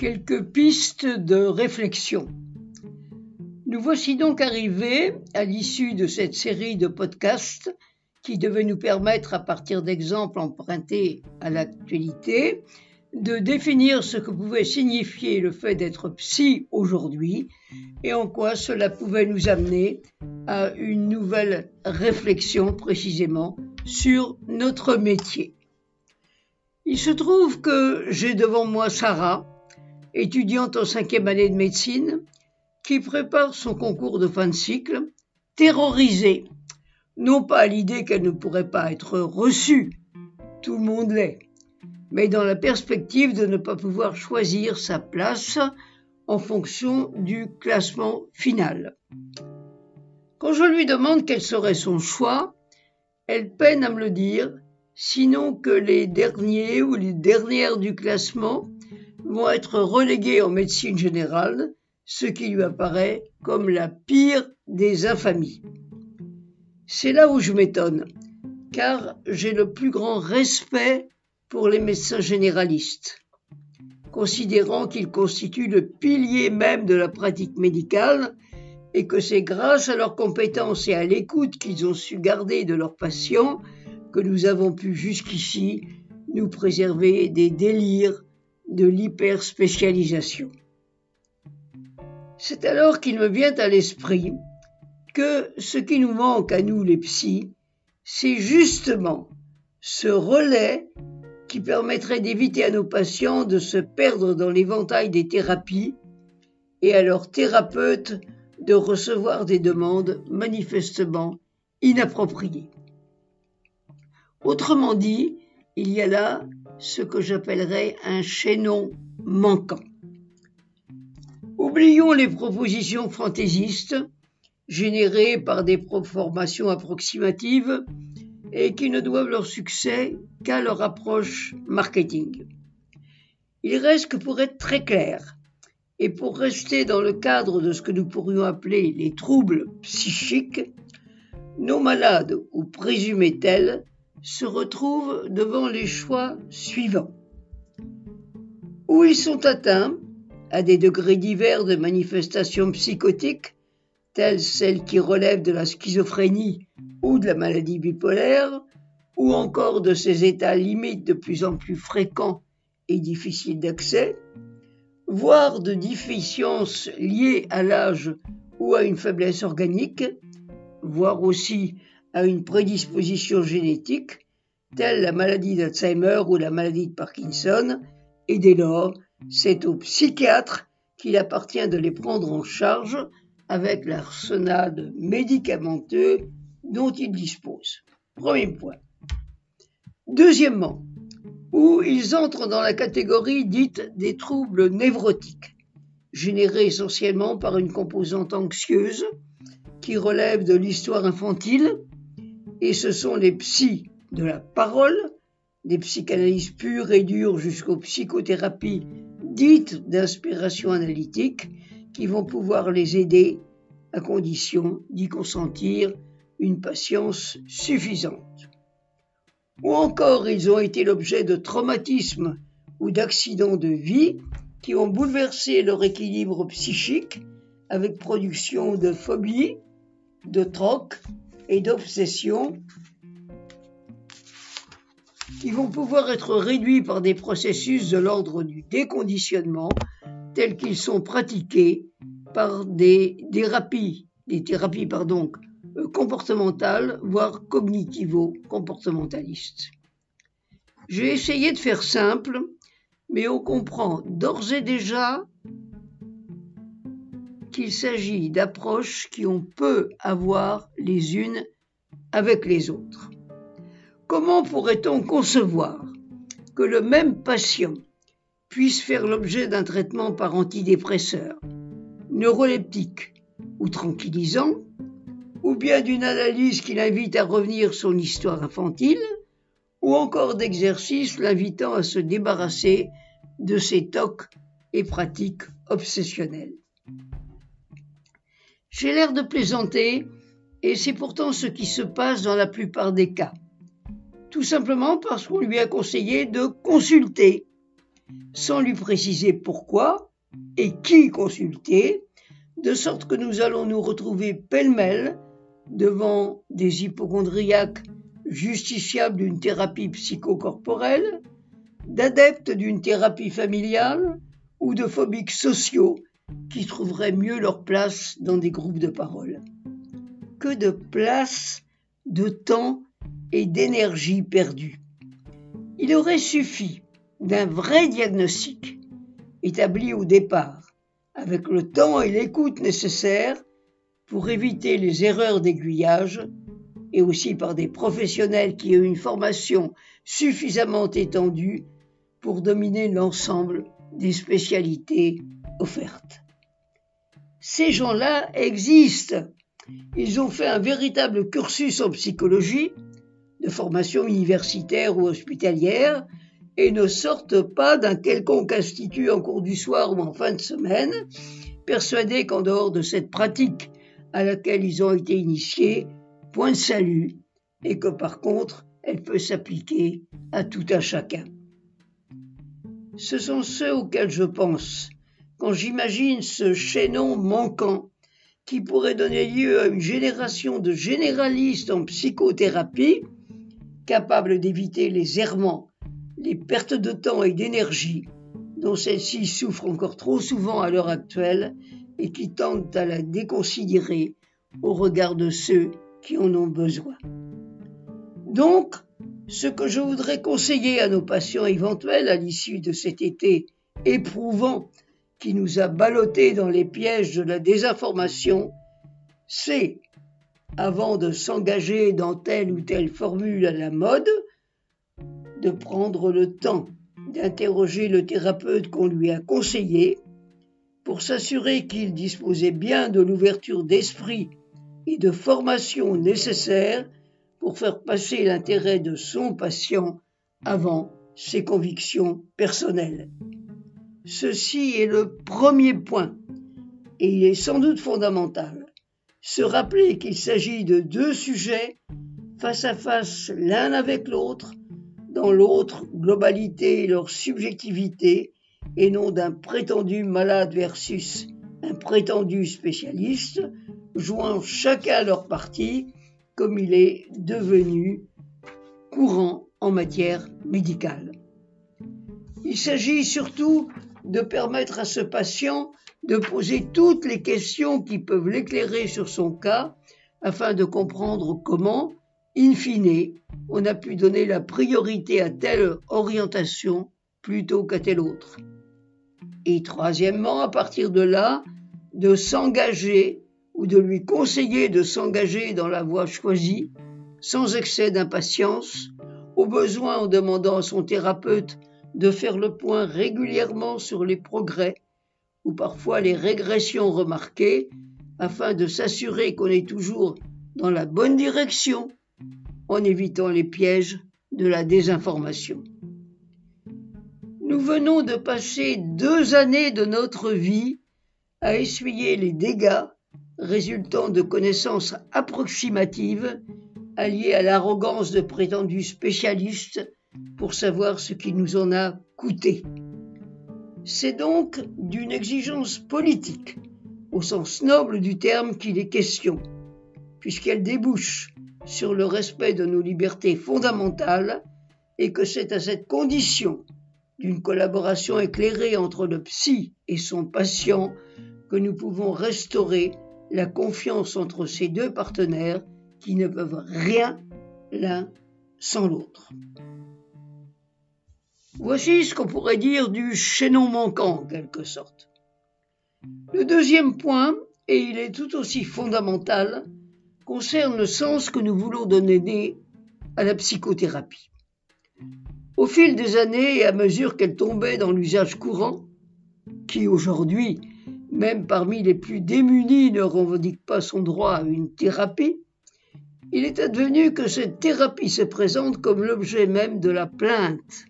quelques pistes de réflexion. Nous voici donc arrivés à l'issue de cette série de podcasts qui devait nous permettre, à partir d'exemples empruntés à l'actualité, de définir ce que pouvait signifier le fait d'être psy aujourd'hui et en quoi cela pouvait nous amener à une nouvelle réflexion précisément sur notre métier. Il se trouve que j'ai devant moi Sarah, étudiante en cinquième année de médecine, qui prépare son concours de fin de cycle, terrorisée, non pas à l'idée qu'elle ne pourrait pas être reçue, tout le monde l'est, mais dans la perspective de ne pas pouvoir choisir sa place en fonction du classement final. Quand je lui demande quel serait son choix, elle peine à me le dire, sinon que les derniers ou les dernières du classement vont être relégués en médecine générale, ce qui lui apparaît comme la pire des infamies. C'est là où je m'étonne, car j'ai le plus grand respect pour les médecins généralistes, considérant qu'ils constituent le pilier même de la pratique médicale et que c'est grâce à leurs compétences et à l'écoute qu'ils ont su garder de leurs patients que nous avons pu jusqu'ici nous préserver des délires de l'hyperspécialisation. C'est alors qu'il me vient à l'esprit que ce qui nous manque à nous les psys, c'est justement ce relais qui permettrait d'éviter à nos patients de se perdre dans l'éventail des thérapies et à leurs thérapeutes de recevoir des demandes manifestement inappropriées. Autrement dit, il y a là ce que j'appellerais un chaînon manquant. Oublions les propositions fantaisistes générées par des formations approximatives et qui ne doivent leur succès qu'à leur approche marketing. Il reste que pour être très clair, et pour rester dans le cadre de ce que nous pourrions appeler les troubles psychiques, nos malades, ou présumés tels, se retrouvent devant les choix suivants. Ou ils sont atteints, à des degrés divers de manifestations psychotiques, telles celles qui relèvent de la schizophrénie ou de la maladie bipolaire, ou encore de ces états limites de plus en plus fréquents et difficiles d'accès, voire de déficiences liées à l'âge ou à une faiblesse organique, voire aussi à une prédisposition génétique, telle la maladie d'Alzheimer ou la maladie de Parkinson, et dès lors, c'est au psychiatre qu'il appartient de les prendre en charge avec l'arsenal médicamenteux dont il dispose. Premier point. Deuxièmement, où ils entrent dans la catégorie dite des troubles névrotiques, générés essentiellement par une composante anxieuse qui relève de l'histoire infantile, et ce sont les psys de la parole, des psychanalyses pures et dures jusqu'aux psychothérapies dites d'inspiration analytique, qui vont pouvoir les aider à condition d'y consentir une patience suffisante. Ou encore ils ont été l'objet de traumatismes ou d'accidents de vie qui ont bouleversé leur équilibre psychique avec production de phobie, de troc et d'obsession qui vont pouvoir être réduits par des processus de l'ordre du déconditionnement tels qu'ils sont pratiqués par des thérapies, des thérapies pardon, euh, comportementales, voire cognitivo-comportementalistes. J'ai essayé de faire simple, mais on comprend d'ores et déjà qu'il s'agit d'approches qui ont peu à voir les unes avec les autres. Comment pourrait-on concevoir que le même patient puisse faire l'objet d'un traitement par antidépresseur, neuroleptique ou tranquillisant, ou bien d'une analyse qui l'invite à revenir sur l'histoire infantile, ou encore d'exercices l'invitant à se débarrasser de ses tocs et pratiques obsessionnelles? J'ai l'air de plaisanter, et c'est pourtant ce qui se passe dans la plupart des cas. Tout simplement parce qu'on lui a conseillé de consulter sans lui préciser pourquoi et qui consulter, de sorte que nous allons nous retrouver pêle-mêle devant des hypochondriaques justiciables d'une thérapie psychocorporelle, d'adeptes d'une thérapie familiale ou de phobiques sociaux qui trouveraient mieux leur place dans des groupes de parole. Que de place, de temps et d'énergie perdue. Il aurait suffi d'un vrai diagnostic établi au départ, avec le temps et l'écoute nécessaires pour éviter les erreurs d'aiguillage et aussi par des professionnels qui ont une formation suffisamment étendue pour dominer l'ensemble des spécialités offertes. Ces gens-là existent. Ils ont fait un véritable cursus en psychologie, de formation universitaire ou hospitalière, et ne sortent pas d'un quelconque institut en cours du soir ou en fin de semaine, persuadés qu'en dehors de cette pratique à laquelle ils ont été initiés, point de salut, et que par contre, elle peut s'appliquer à tout un chacun. Ce sont ceux auxquels je pense quand j'imagine ce chaînon manquant qui pourrait donner lieu à une génération de généralistes en psychothérapie, capables d'éviter les errements, les pertes de temps et d'énergie dont celle-ci souffre encore trop souvent à l'heure actuelle et qui tentent à la déconsidérer au regard de ceux qui en ont besoin. Donc, ce que je voudrais conseiller à nos patients éventuels à l'issue de cet été éprouvant qui nous a ballottés dans les pièges de la désinformation, c'est, avant de s'engager dans telle ou telle formule à la mode, de prendre le temps d'interroger le thérapeute qu'on lui a conseillé pour s'assurer qu'il disposait bien de l'ouverture d'esprit et de formation nécessaires pour faire passer l'intérêt de son patient avant ses convictions personnelles. Ceci est le premier point, et il est sans doute fondamental. Se rappeler qu'il s'agit de deux sujets face à face l'un avec l'autre, dans l'autre globalité et leur subjectivité, et non d'un prétendu malade versus un prétendu spécialiste, jouant chacun leur partie comme il est devenu courant en matière médicale. Il s'agit surtout de permettre à ce patient de poser toutes les questions qui peuvent l'éclairer sur son cas afin de comprendre comment, in fine, on a pu donner la priorité à telle orientation plutôt qu'à telle autre. Et troisièmement, à partir de là, de s'engager ou de lui conseiller de s'engager dans la voie choisie, sans excès d'impatience, au besoin en demandant à son thérapeute de faire le point régulièrement sur les progrès ou parfois les régressions remarquées, afin de s'assurer qu'on est toujours dans la bonne direction en évitant les pièges de la désinformation. Nous venons de passer deux années de notre vie à essuyer les dégâts résultant de connaissances approximatives alliées à l'arrogance de prétendus spécialistes pour savoir ce qui nous en a coûté. C'est donc d'une exigence politique, au sens noble du terme, qu'il est question, puisqu'elle débouche sur le respect de nos libertés fondamentales et que c'est à cette condition d'une collaboration éclairée entre le psy et son patient que nous pouvons restaurer la confiance entre ces deux partenaires qui ne peuvent rien l'un sans l'autre. Voici ce qu'on pourrait dire du chaînon manquant en quelque sorte. Le deuxième point, et il est tout aussi fondamental, concerne le sens que nous voulons donner à la psychothérapie. Au fil des années et à mesure qu'elle tombait dans l'usage courant, qui aujourd'hui même parmi les plus démunis ne revendique pas son droit à une thérapie, il est advenu que cette thérapie se présente comme l'objet même de la plainte,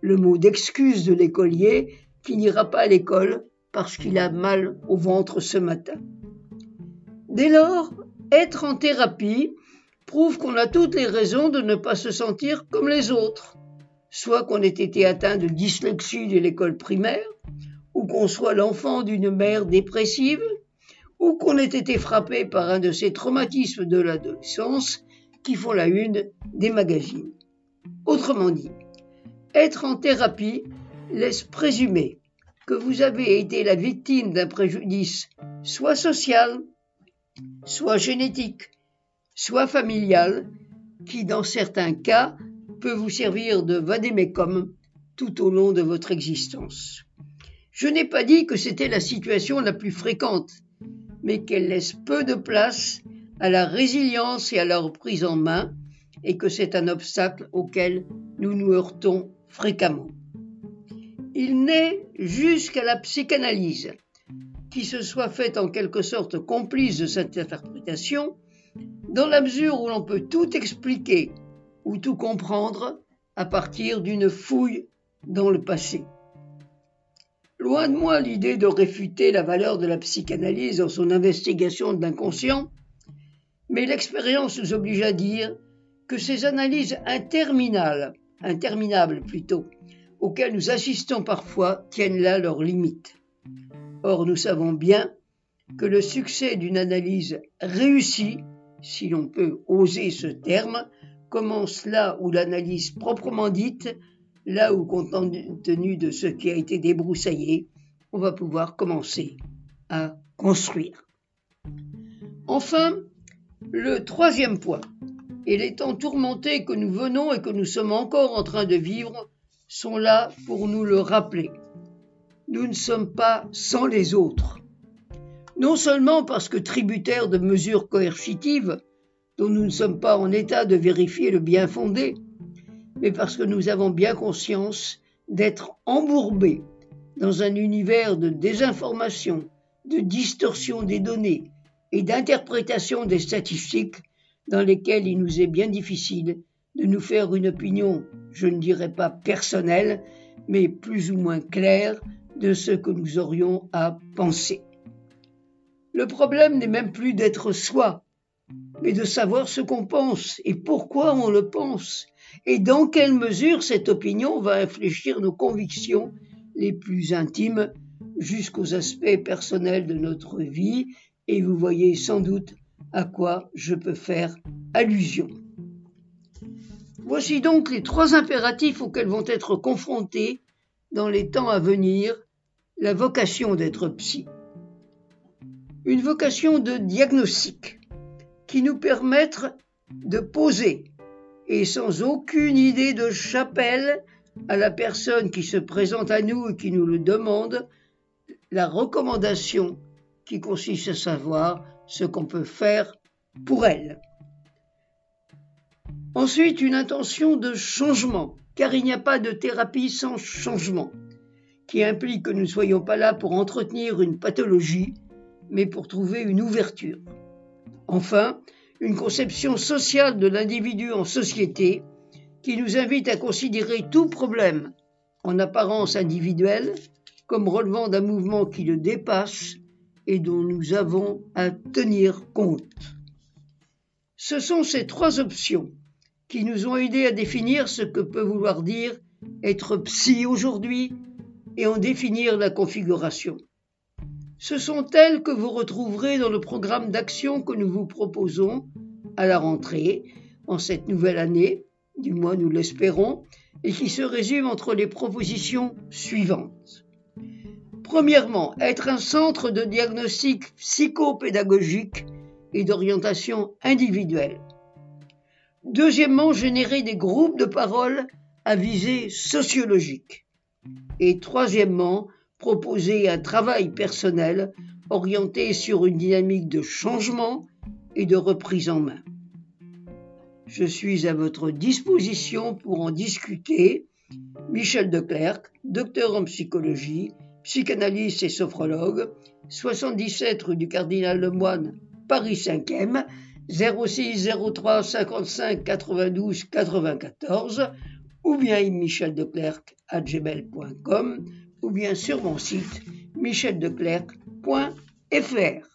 le mot d'excuse de l'écolier qui n'ira pas à l'école parce qu'il a mal au ventre ce matin. Dès lors, être en thérapie prouve qu'on a toutes les raisons de ne pas se sentir comme les autres, soit qu'on ait été atteint de dyslexie de l'école primaire, ou qu'on soit l'enfant d'une mère dépressive, ou qu'on ait été frappé par un de ces traumatismes de l'adolescence qui font la une des magazines. Autrement dit, être en thérapie laisse présumer que vous avez été la victime d'un préjudice soit social, soit génétique, soit familial, qui dans certains cas peut vous servir de vadémécum tout au long de votre existence. Je n'ai pas dit que c'était la situation la plus fréquente, mais qu'elle laisse peu de place à la résilience et à la reprise en main, et que c'est un obstacle auquel nous nous heurtons fréquemment. Il n'est jusqu'à la psychanalyse, qui se soit faite en quelque sorte complice de cette interprétation, dans la mesure où l'on peut tout expliquer ou tout comprendre à partir d'une fouille dans le passé. Loin de moi l'idée de réfuter la valeur de la psychanalyse dans son investigation de l'inconscient, mais l'expérience nous oblige à dire que ces analyses interminables, interminables plutôt, auxquelles nous assistons parfois tiennent là leurs limites. Or, nous savons bien que le succès d'une analyse réussie, si l'on peut oser ce terme, commence là où l'analyse proprement dite, là où, compte tenu de ce qui a été débroussaillé, on va pouvoir commencer à construire. Enfin, le troisième point, et les temps tourmentés que nous venons et que nous sommes encore en train de vivre sont là pour nous le rappeler. Nous ne sommes pas sans les autres. Non seulement parce que tributaires de mesures coercitives, dont nous ne sommes pas en état de vérifier le bien fondé, mais parce que nous avons bien conscience d'être embourbés dans un univers de désinformation, de distorsion des données et d'interprétation des statistiques dans lesquelles il nous est bien difficile de nous faire une opinion, je ne dirais pas personnelle, mais plus ou moins claire de ce que nous aurions à penser. Le problème n'est même plus d'être soi, mais de savoir ce qu'on pense et pourquoi on le pense, et dans quelle mesure cette opinion va infléchir nos convictions les plus intimes jusqu'aux aspects personnels de notre vie, et vous voyez sans doute à quoi je peux faire allusion. Voici donc les trois impératifs auxquels vont être confrontés dans les temps à venir la vocation d'être psy. Une vocation de diagnostic, qui nous permettre de poser, et sans aucune idée de chapelle, à la personne qui se présente à nous et qui nous le demande, la recommandation qui consiste à savoir ce qu'on peut faire pour elle. Ensuite, une intention de changement, car il n'y a pas de thérapie sans changement, qui implique que nous ne soyons pas là pour entretenir une pathologie, mais pour trouver une ouverture. Enfin, une conception sociale de l'individu en société qui nous invite à considérer tout problème en apparence individuel comme relevant d'un mouvement qui le dépasse et dont nous avons à tenir compte. Ce sont ces trois options qui nous ont aidés à définir ce que peut vouloir dire être psy aujourd'hui et en définir la configuration. Ce sont elles que vous retrouverez dans le programme d'action que nous vous proposons à la rentrée, en cette nouvelle année, du moins nous l'espérons, et qui se résume entre les propositions suivantes. Premièrement, être un centre de diagnostic psychopédagogique et d'orientation individuelle. Deuxièmement, générer des groupes de parole à visée sociologique. Et troisièmement, proposer un travail personnel orienté sur une dynamique de changement et de reprise en main. Je suis à votre disposition pour en discuter. Michel Declercq, docteur en psychologie, psychanalyste et sophrologue, 77 rue du Cardinal Lemoine, Paris 5e, 06 03 55 92 94 ou bien micheldeclercq à gmail.com ou bien sur mon site micheldeclercq.fr.